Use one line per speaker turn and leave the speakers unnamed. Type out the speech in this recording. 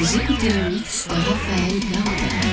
Vous écoutez le mix de Raphaël Garouda.